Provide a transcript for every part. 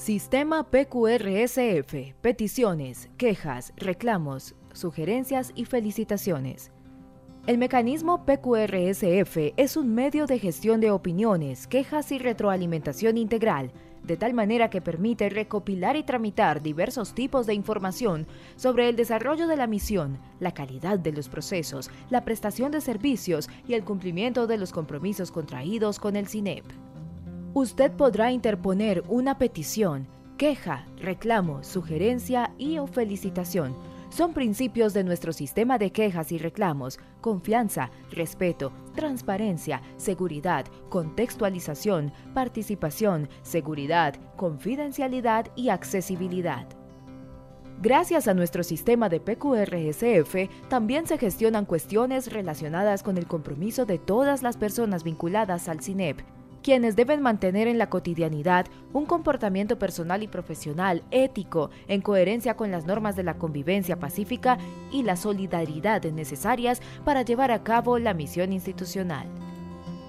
Sistema PQRSF. Peticiones, quejas, reclamos, sugerencias y felicitaciones. El mecanismo PQRSF es un medio de gestión de opiniones, quejas y retroalimentación integral, de tal manera que permite recopilar y tramitar diversos tipos de información sobre el desarrollo de la misión, la calidad de los procesos, la prestación de servicios y el cumplimiento de los compromisos contraídos con el CINEP. Usted podrá interponer una petición, queja, reclamo, sugerencia y o felicitación. Son principios de nuestro sistema de quejas y reclamos, confianza, respeto, transparencia, seguridad, contextualización, participación, seguridad, confidencialidad y accesibilidad. Gracias a nuestro sistema de PQRSF, también se gestionan cuestiones relacionadas con el compromiso de todas las personas vinculadas al CINEP, quienes deben mantener en la cotidianidad un comportamiento personal y profesional ético en coherencia con las normas de la convivencia pacífica y la solidaridad necesarias para llevar a cabo la misión institucional.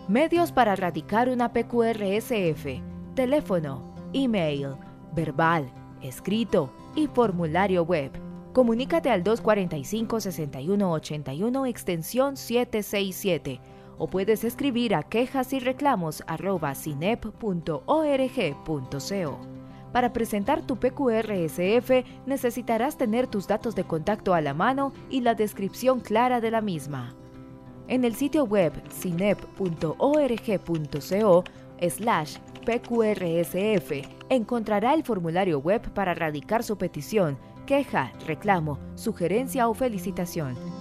Medios para radicar una PQRSF. Teléfono, email, verbal, escrito y formulario web. Comunícate al 245-6181 extensión 767 o puedes escribir a quejas y reclamos Para presentar tu PQRSF necesitarás tener tus datos de contacto a la mano y la descripción clara de la misma. En el sitio web cinep.org.co slash PQRSF encontrará el formulario web para radicar su petición, queja, reclamo, sugerencia o felicitación